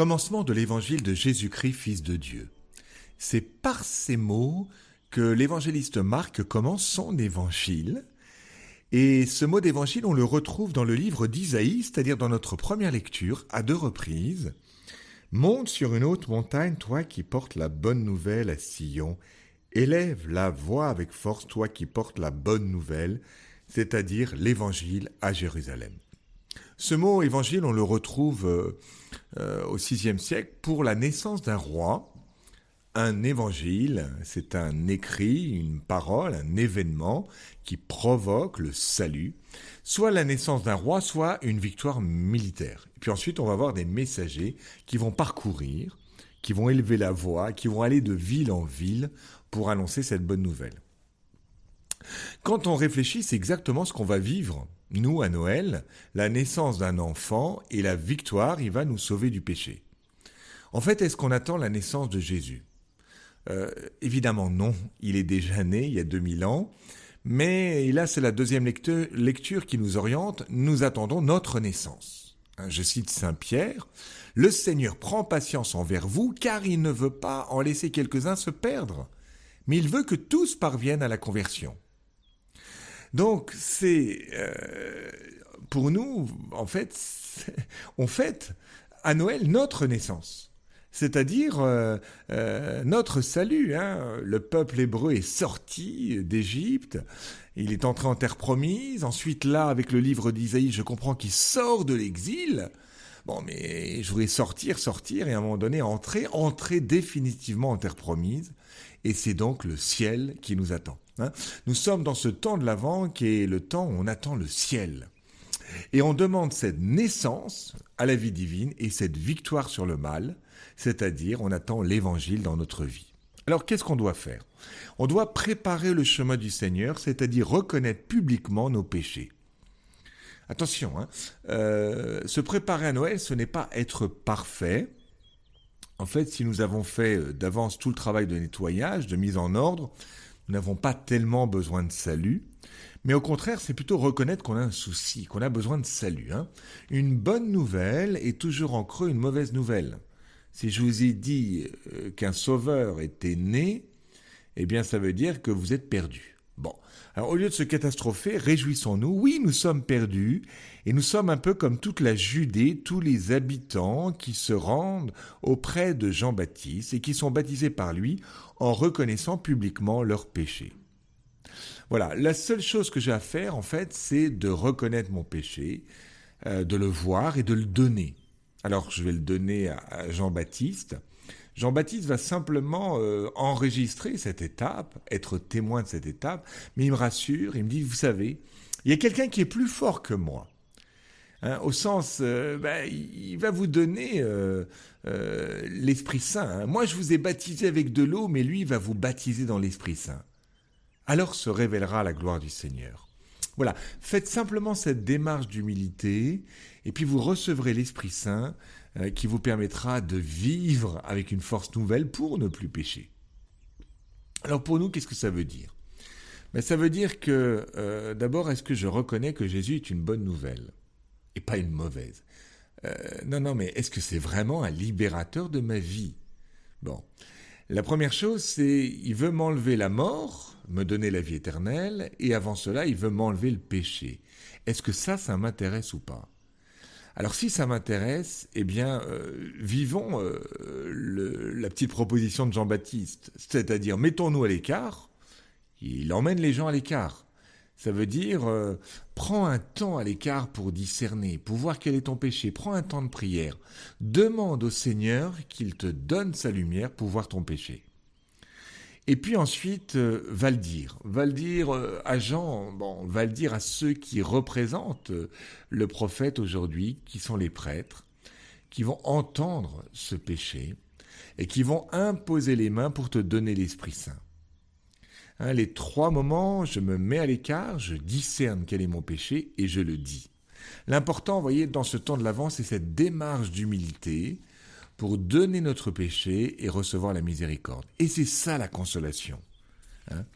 Commencement de l'évangile de Jésus-Christ, Fils de Dieu. C'est par ces mots que l'évangéliste Marc commence son évangile. Et ce mot d'évangile, on le retrouve dans le livre d'Isaïe, c'est-à-dire dans notre première lecture, à deux reprises. Monte sur une haute montagne, toi qui portes la bonne nouvelle à Sion. Élève la voix avec force, toi qui portes la bonne nouvelle, c'est-à-dire l'évangile à Jérusalem. Ce mot évangile, on le retrouve euh, au VIe siècle pour la naissance d'un roi. Un évangile, c'est un écrit, une parole, un événement qui provoque le salut, soit la naissance d'un roi, soit une victoire militaire. Et puis ensuite, on va avoir des messagers qui vont parcourir, qui vont élever la voix, qui vont aller de ville en ville pour annoncer cette bonne nouvelle. Quand on réfléchit, c'est exactement ce qu'on va vivre nous, à Noël, la naissance d'un enfant et la victoire, il va nous sauver du péché. En fait, est-ce qu'on attend la naissance de Jésus? Euh, Évidemment non, il est déjà né il y a 2000 ans, mais là c'est la deuxième lecture, qui nous oriente, nous attendons notre naissance. Hein, je cite Saint Pierre, Le Seigneur prend patience envers vous car il ne veut pas en laisser quelques-uns se perdre, mais il veut que tous parviennent à la conversion. Donc c'est euh, pour nous, en fait, on fête à Noël notre naissance, c'est-à-dire euh, euh, notre salut. Hein. Le peuple hébreu est sorti d'Égypte, il est entré en terre promise. Ensuite, là, avec le livre d'Isaïe, je comprends qu'il sort de l'exil. Bon, mais je voudrais sortir, sortir, et à un moment donné, entrer, entrer définitivement en terre promise. Et c'est donc le ciel qui nous attend. Hein. Nous sommes dans ce temps de l'Avent qui est le temps où on attend le ciel. Et on demande cette naissance à la vie divine et cette victoire sur le mal, c'est-à-dire on attend l'évangile dans notre vie. Alors qu'est-ce qu'on doit faire? On doit préparer le chemin du Seigneur, c'est-à-dire reconnaître publiquement nos péchés. Attention, hein, euh, se préparer à Noël, ce n'est pas être parfait. En fait, si nous avons fait euh, d'avance tout le travail de nettoyage, de mise en ordre, nous n'avons pas tellement besoin de salut, mais au contraire, c'est plutôt reconnaître qu'on a un souci, qu'on a besoin de salut. Hein. Une bonne nouvelle est toujours en creux une mauvaise nouvelle. Si je vous ai dit euh, qu'un sauveur était né, eh bien ça veut dire que vous êtes perdu. Bon, alors au lieu de se catastropher, réjouissons-nous. Oui, nous sommes perdus, et nous sommes un peu comme toute la Judée, tous les habitants qui se rendent auprès de Jean-Baptiste et qui sont baptisés par lui en reconnaissant publiquement leurs péchés. Voilà, la seule chose que j'ai à faire, en fait, c'est de reconnaître mon péché, euh, de le voir et de le donner. Alors, je vais le donner à Jean-Baptiste. Jean-Baptiste va simplement euh, enregistrer cette étape, être témoin de cette étape, mais il me rassure, il me dit, vous savez, il y a quelqu'un qui est plus fort que moi. Hein, au sens, euh, ben, il va vous donner euh, l'Esprit Saint. Hein. Moi, je vous ai baptisé avec de l'eau, mais lui, il va vous baptiser dans l'Esprit Saint. Alors se révélera la gloire du Seigneur. Voilà, faites simplement cette démarche d'humilité, et puis vous recevrez l'Esprit Saint qui vous permettra de vivre avec une force nouvelle pour ne plus pécher. Alors pour nous, qu'est-ce que ça veut dire? Ben, Ça veut dire que euh, d'abord, est-ce que je reconnais que Jésus est une bonne nouvelle? Et pas une mauvaise. Euh, Non, non, mais est-ce que c'est vraiment un libérateur de ma vie? Bon, la première chose, c'est il veut m'enlever la mort, me donner la vie éternelle, et avant cela, il veut m'enlever le péché. Est-ce que ça, ça m'intéresse ou pas? Alors si ça m'intéresse, eh bien, euh, vivons euh, la petite proposition de Jean-Baptiste, c'est-à-dire mettons-nous à l'écart. Il emmène les gens à l'écart. Ça veut dire, euh, prends un temps à l'écart pour discerner, pour voir quel est ton péché. Prends un temps de prière. Demande au Seigneur qu'il te donne sa lumière pour voir ton péché. Et puis ensuite, euh, va le dire. Va le dire euh, à Jean, bon, va le dire à ceux qui représentent euh, le prophète aujourd'hui, qui sont les prêtres, qui vont entendre ce péché et qui vont imposer les mains pour te donner l'Esprit Saint. Hein, les trois moments, je me mets à l'écart, je discerne quel est mon péché et je le dis. L'important, vous voyez, dans ce temps de l'avance, c'est cette démarche d'humilité, pour donner notre péché et recevoir la miséricorde. Et c'est ça la consolation. Hein.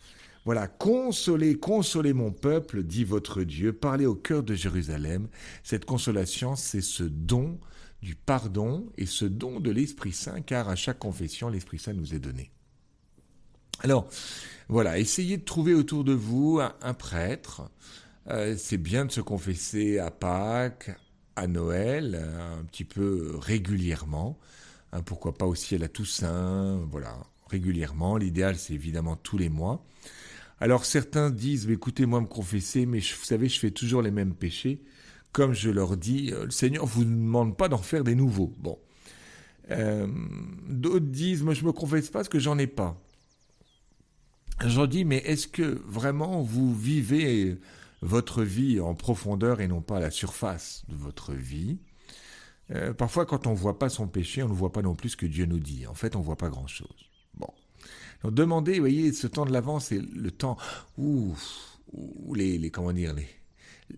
voilà, consolez, consolez mon peuple, dit votre Dieu, parlez au cœur de Jérusalem. Cette consolation, c'est ce don du pardon et ce don de l'Esprit Saint, car à chaque confession, l'Esprit Saint nous est donné. Alors, voilà, essayez de trouver autour de vous un, prêtre. Euh, c'est bien de se confesser à Pâques, à Noël, un petit peu régulièrement. Hein, pourquoi pas aussi à la Toussaint, voilà, régulièrement. L'idéal, c'est évidemment tous les mois. Alors certains disent, écoutez, moi me confesser, mais vous savez, je fais toujours les mêmes péchés. Comme je leur dis, euh, le Seigneur vous demande pas d'en faire des nouveaux. Bon. Euh, d'autres disent, moi je me confesse pas parce que j'en ai pas. J'en dis, mais est-ce que vraiment vous vivez votre vie en profondeur et non pas à la surface de votre vie euh, Parfois, quand on ne voit pas son péché, on ne voit pas non plus ce que Dieu nous dit. En fait, on ne voit pas grand-chose. Bon. Donc, demandez, vous voyez, ce temps de l'avant, c'est le temps où, où les, les, comment dire, les,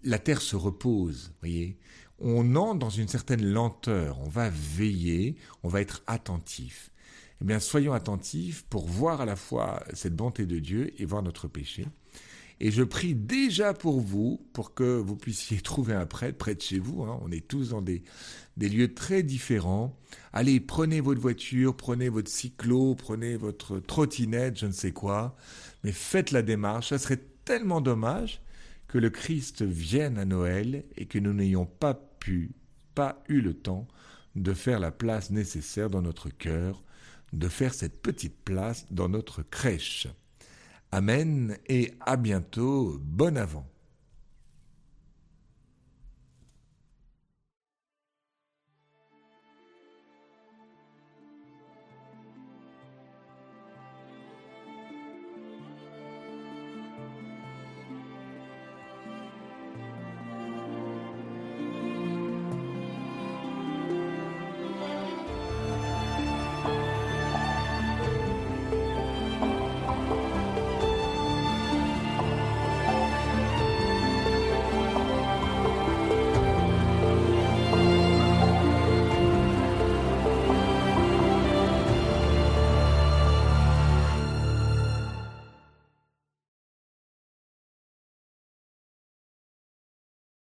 la terre se repose, voyez. On entre dans une certaine lenteur, on va veiller, on va être attentif. Eh bien, soyons attentifs pour voir à la fois cette bonté de Dieu et voir notre péché. Et je prie déjà pour vous, pour que vous puissiez trouver un prêtre près de chez vous. Hein. On est tous dans des, des lieux très différents. Allez, prenez votre voiture, prenez votre cyclo, prenez votre trottinette, je ne sais quoi. Mais faites la démarche. Ça serait tellement dommage que le Christ vienne à Noël et que nous n'ayons pas pu, pas eu le temps de faire la place nécessaire dans notre cœur, de faire cette petite place dans notre crèche. Amen et à bientôt, bon avant.